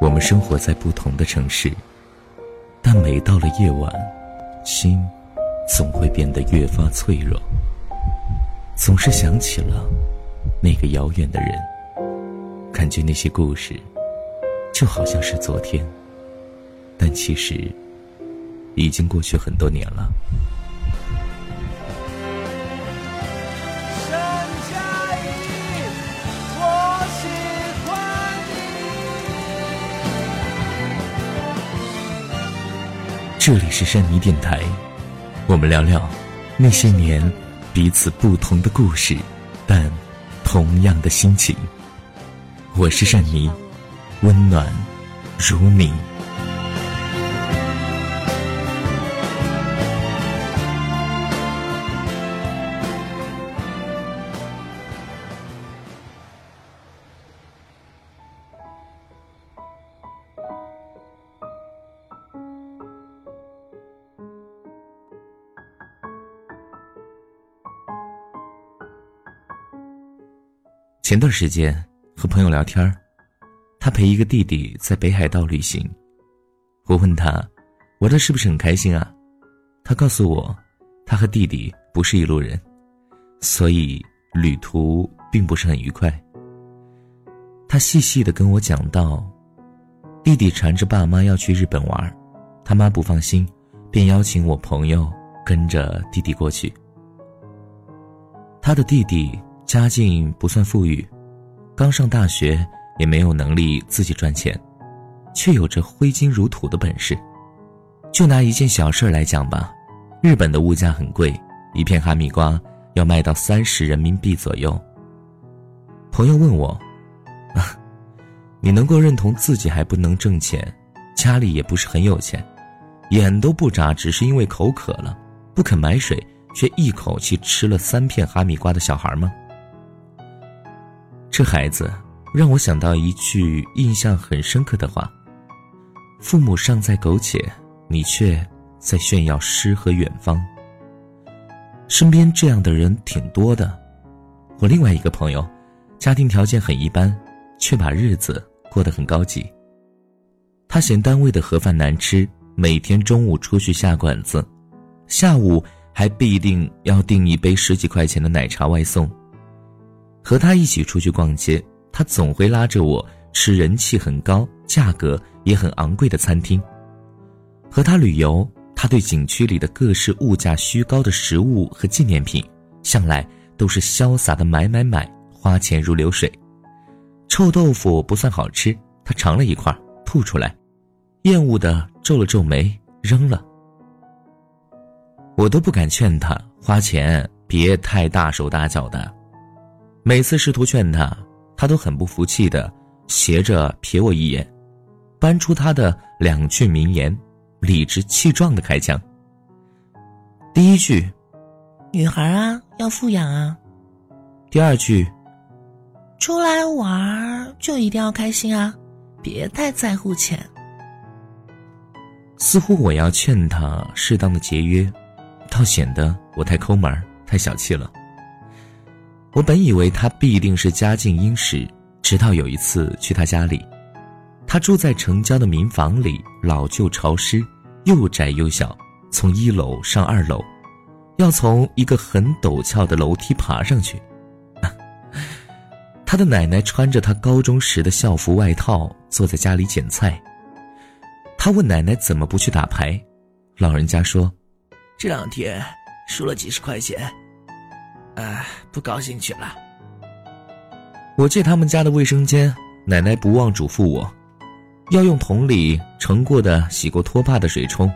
我们生活在不同的城市，但每到了夜晚，心总会变得越发脆弱，总是想起了那个遥远的人，感觉那些故事就好像是昨天，但其实已经过去很多年了。这里是山泥电台，我们聊聊那些年彼此不同的故事，但同样的心情。我是善妮，温暖如你。前段时间和朋友聊天他陪一个弟弟在北海道旅行。我问他，玩的是不是很开心啊？他告诉我，他和弟弟不是一路人，所以旅途并不是很愉快。他细细的跟我讲到，弟弟缠着爸妈要去日本玩，他妈不放心，便邀请我朋友跟着弟弟过去。他的弟弟。家境不算富裕，刚上大学也没有能力自己赚钱，却有着挥金如土的本事。就拿一件小事来讲吧，日本的物价很贵，一片哈密瓜要卖到三十人民币左右。朋友问我：“啊，你能够认同自己还不能挣钱，家里也不是很有钱，眼都不眨，只是因为口渴了，不肯买水，却一口气吃了三片哈密瓜的小孩吗？”这孩子让我想到一句印象很深刻的话：“父母尚在苟且，你却在炫耀诗和远方。”身边这样的人挺多的。我另外一个朋友，家庭条件很一般，却把日子过得很高级。他嫌单位的盒饭难吃，每天中午出去下馆子，下午还必定要订一杯十几块钱的奶茶外送。和他一起出去逛街，他总会拉着我吃人气很高、价格也很昂贵的餐厅。和他旅游，他对景区里的各式物价虚高的食物和纪念品，向来都是潇洒的买买买，花钱如流水。臭豆腐不算好吃，他尝了一块，吐出来，厌恶的皱了皱眉，扔了。我都不敢劝他花钱，别太大手大脚的。每次试图劝他，他都很不服气的斜着瞥我一眼，搬出他的两句名言，理直气壮的开枪。第一句：“女孩啊，要富养啊。”第二句：“出来玩就一定要开心啊，别太在乎钱。”似乎我要劝他适当的节约，倒显得我太抠门太小气了。我本以为他必定是家境殷实，直到有一次去他家里，他住在城郊的民房里，老旧潮湿，又窄又小，从一楼上二楼，要从一个很陡峭的楼梯爬上去。他的奶奶穿着他高中时的校服外套，坐在家里捡菜。他问奶奶怎么不去打牌，老人家说：“这两天输了几十块钱。”哎，不高兴去了。我借他们家的卫生间，奶奶不忘嘱咐我，要用桶里盛过的、洗过拖把的水冲，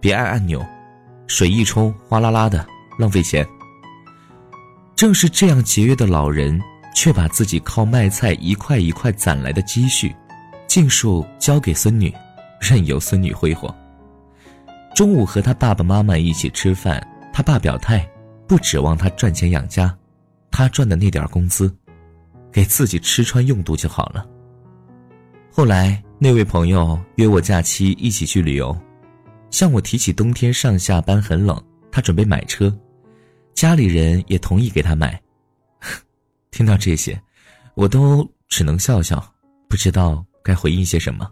别按按钮，水一冲哗啦啦的，浪费钱。正是这样节约的老人，却把自己靠卖菜一块一块攒来的积蓄，尽数交给孙女，任由孙女挥霍。中午和他爸爸妈妈一起吃饭，他爸表态。不指望他赚钱养家，他赚的那点工资，给自己吃穿用度就好了。后来那位朋友约我假期一起去旅游，向我提起冬天上下班很冷，他准备买车，家里人也同意给他买。听到这些，我都只能笑笑，不知道该回应些什么。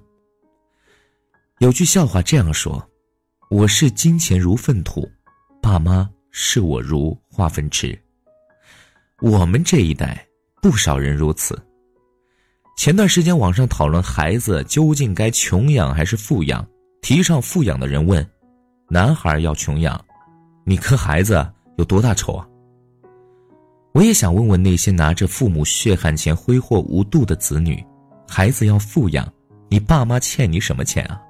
有句笑话这样说：“我视金钱如粪土，爸妈视我如化粪池。”我们这一代不少人如此。前段时间网上讨论孩子究竟该穷养还是富养，提倡富养的人问：“男孩要穷养，你跟孩子有多大仇啊？”我也想问问那些拿着父母血汗钱挥霍无度的子女：“孩子要富养，你爸妈欠你什么钱啊？”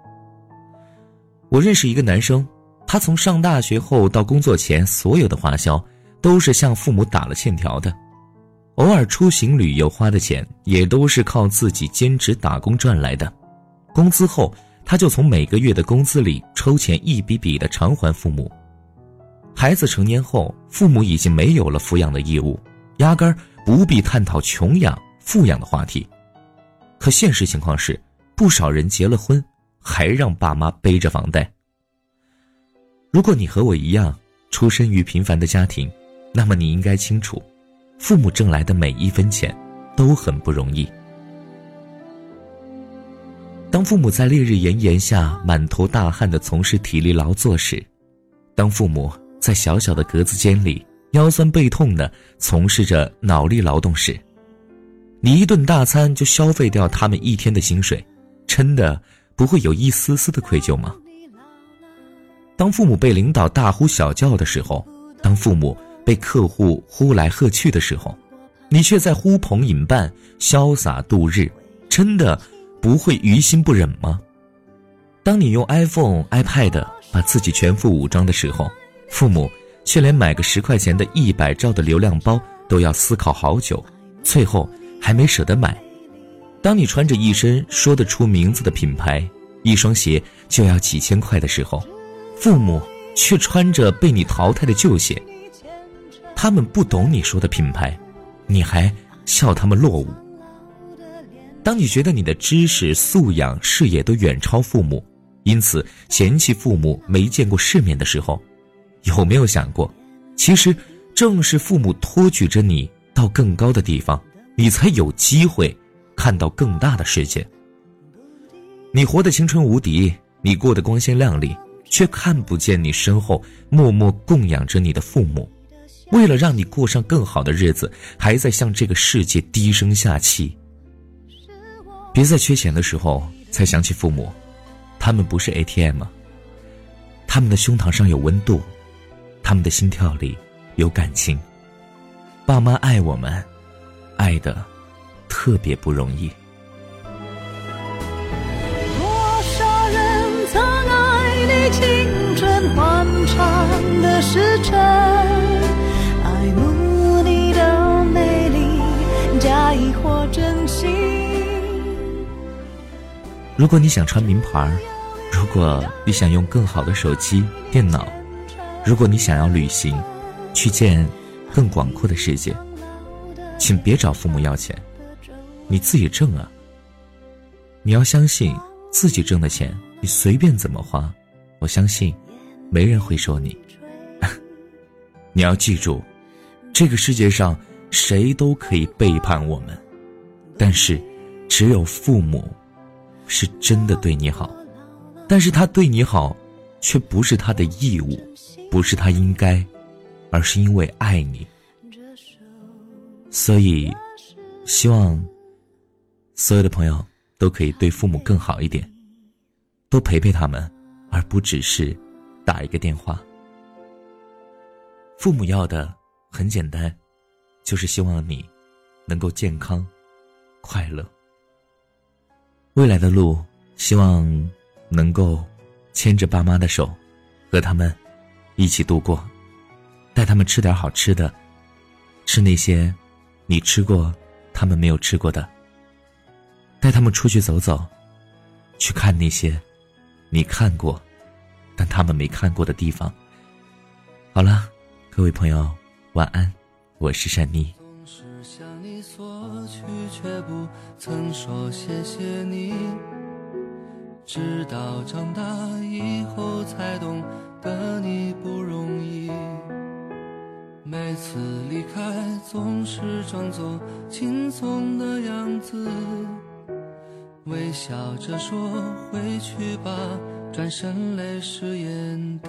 我认识一个男生，他从上大学后到工作前，所有的花销都是向父母打了欠条的。偶尔出行旅游花的钱，也都是靠自己兼职打工赚来的。工资后，他就从每个月的工资里抽钱一笔笔的偿还父母。孩子成年后，父母已经没有了抚养的义务，压根儿不必探讨穷养、富养的话题。可现实情况是，不少人结了婚，还让爸妈背着房贷。如果你和我一样出身于平凡的家庭，那么你应该清楚。父母挣来的每一分钱，都很不容易。当父母在烈日炎炎下满头大汗的从事体力劳作时，当父母在小小的格子间里腰酸背痛的从事着脑力劳动时，你一顿大餐就消费掉他们一天的薪水，真的不会有一丝丝的愧疚吗？当父母被领导大呼小叫的时候，当父母。被客户呼来喝去的时候，你却在呼朋引伴、潇洒度日，真的不会于心不忍吗？当你用 iPhone、iPad 把自己全副武装的时候，父母却连买个十块钱的一百兆的流量包都要思考好久，最后还没舍得买。当你穿着一身说得出名字的品牌，一双鞋就要几千块的时候，父母却穿着被你淘汰的旧鞋。他们不懂你说的品牌，你还笑他们落伍。当你觉得你的知识素养、视野都远超父母，因此嫌弃父母没见过世面的时候，有没有想过，其实正是父母托举着你到更高的地方，你才有机会看到更大的世界。你活得青春无敌，你过得光鲜亮丽，却看不见你身后默默供养着你的父母。为了让你过上更好的日子，还在向这个世界低声下气。别在缺钱的时候才想起父母，他们不是 ATM，他们的胸膛上有温度，他们的心跳里有感情。爸妈爱我们，爱的特别不容易。的时辰。如果你想穿名牌，如果你想用更好的手机、电脑，如果你想要旅行，去见更广阔的世界，请别找父母要钱，你自己挣啊！你要相信自己挣的钱，你随便怎么花，我相信没人会说你。你要记住，这个世界上谁都可以背叛我们，但是只有父母。是真的对你好，但是他对你好，却不是他的义务，不是他应该，而是因为爱你。所以，希望所有的朋友都可以对父母更好一点，多陪陪他们，而不只是打一个电话。父母要的很简单，就是希望你能够健康、快乐。未来的路，希望能够牵着爸妈的手，和他们一起度过，带他们吃点好吃的，吃那些你吃过他们没有吃过的，带他们出去走走，去看那些你看过但他们没看过的地方。好了，各位朋友，晚安，我是善妮。总是向你索取，却不曾说谢谢你。直到长大以后才懂得你不容易。每次离开，总是装作轻松的样子，微笑着说回去吧，转身泪湿眼底。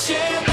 chega.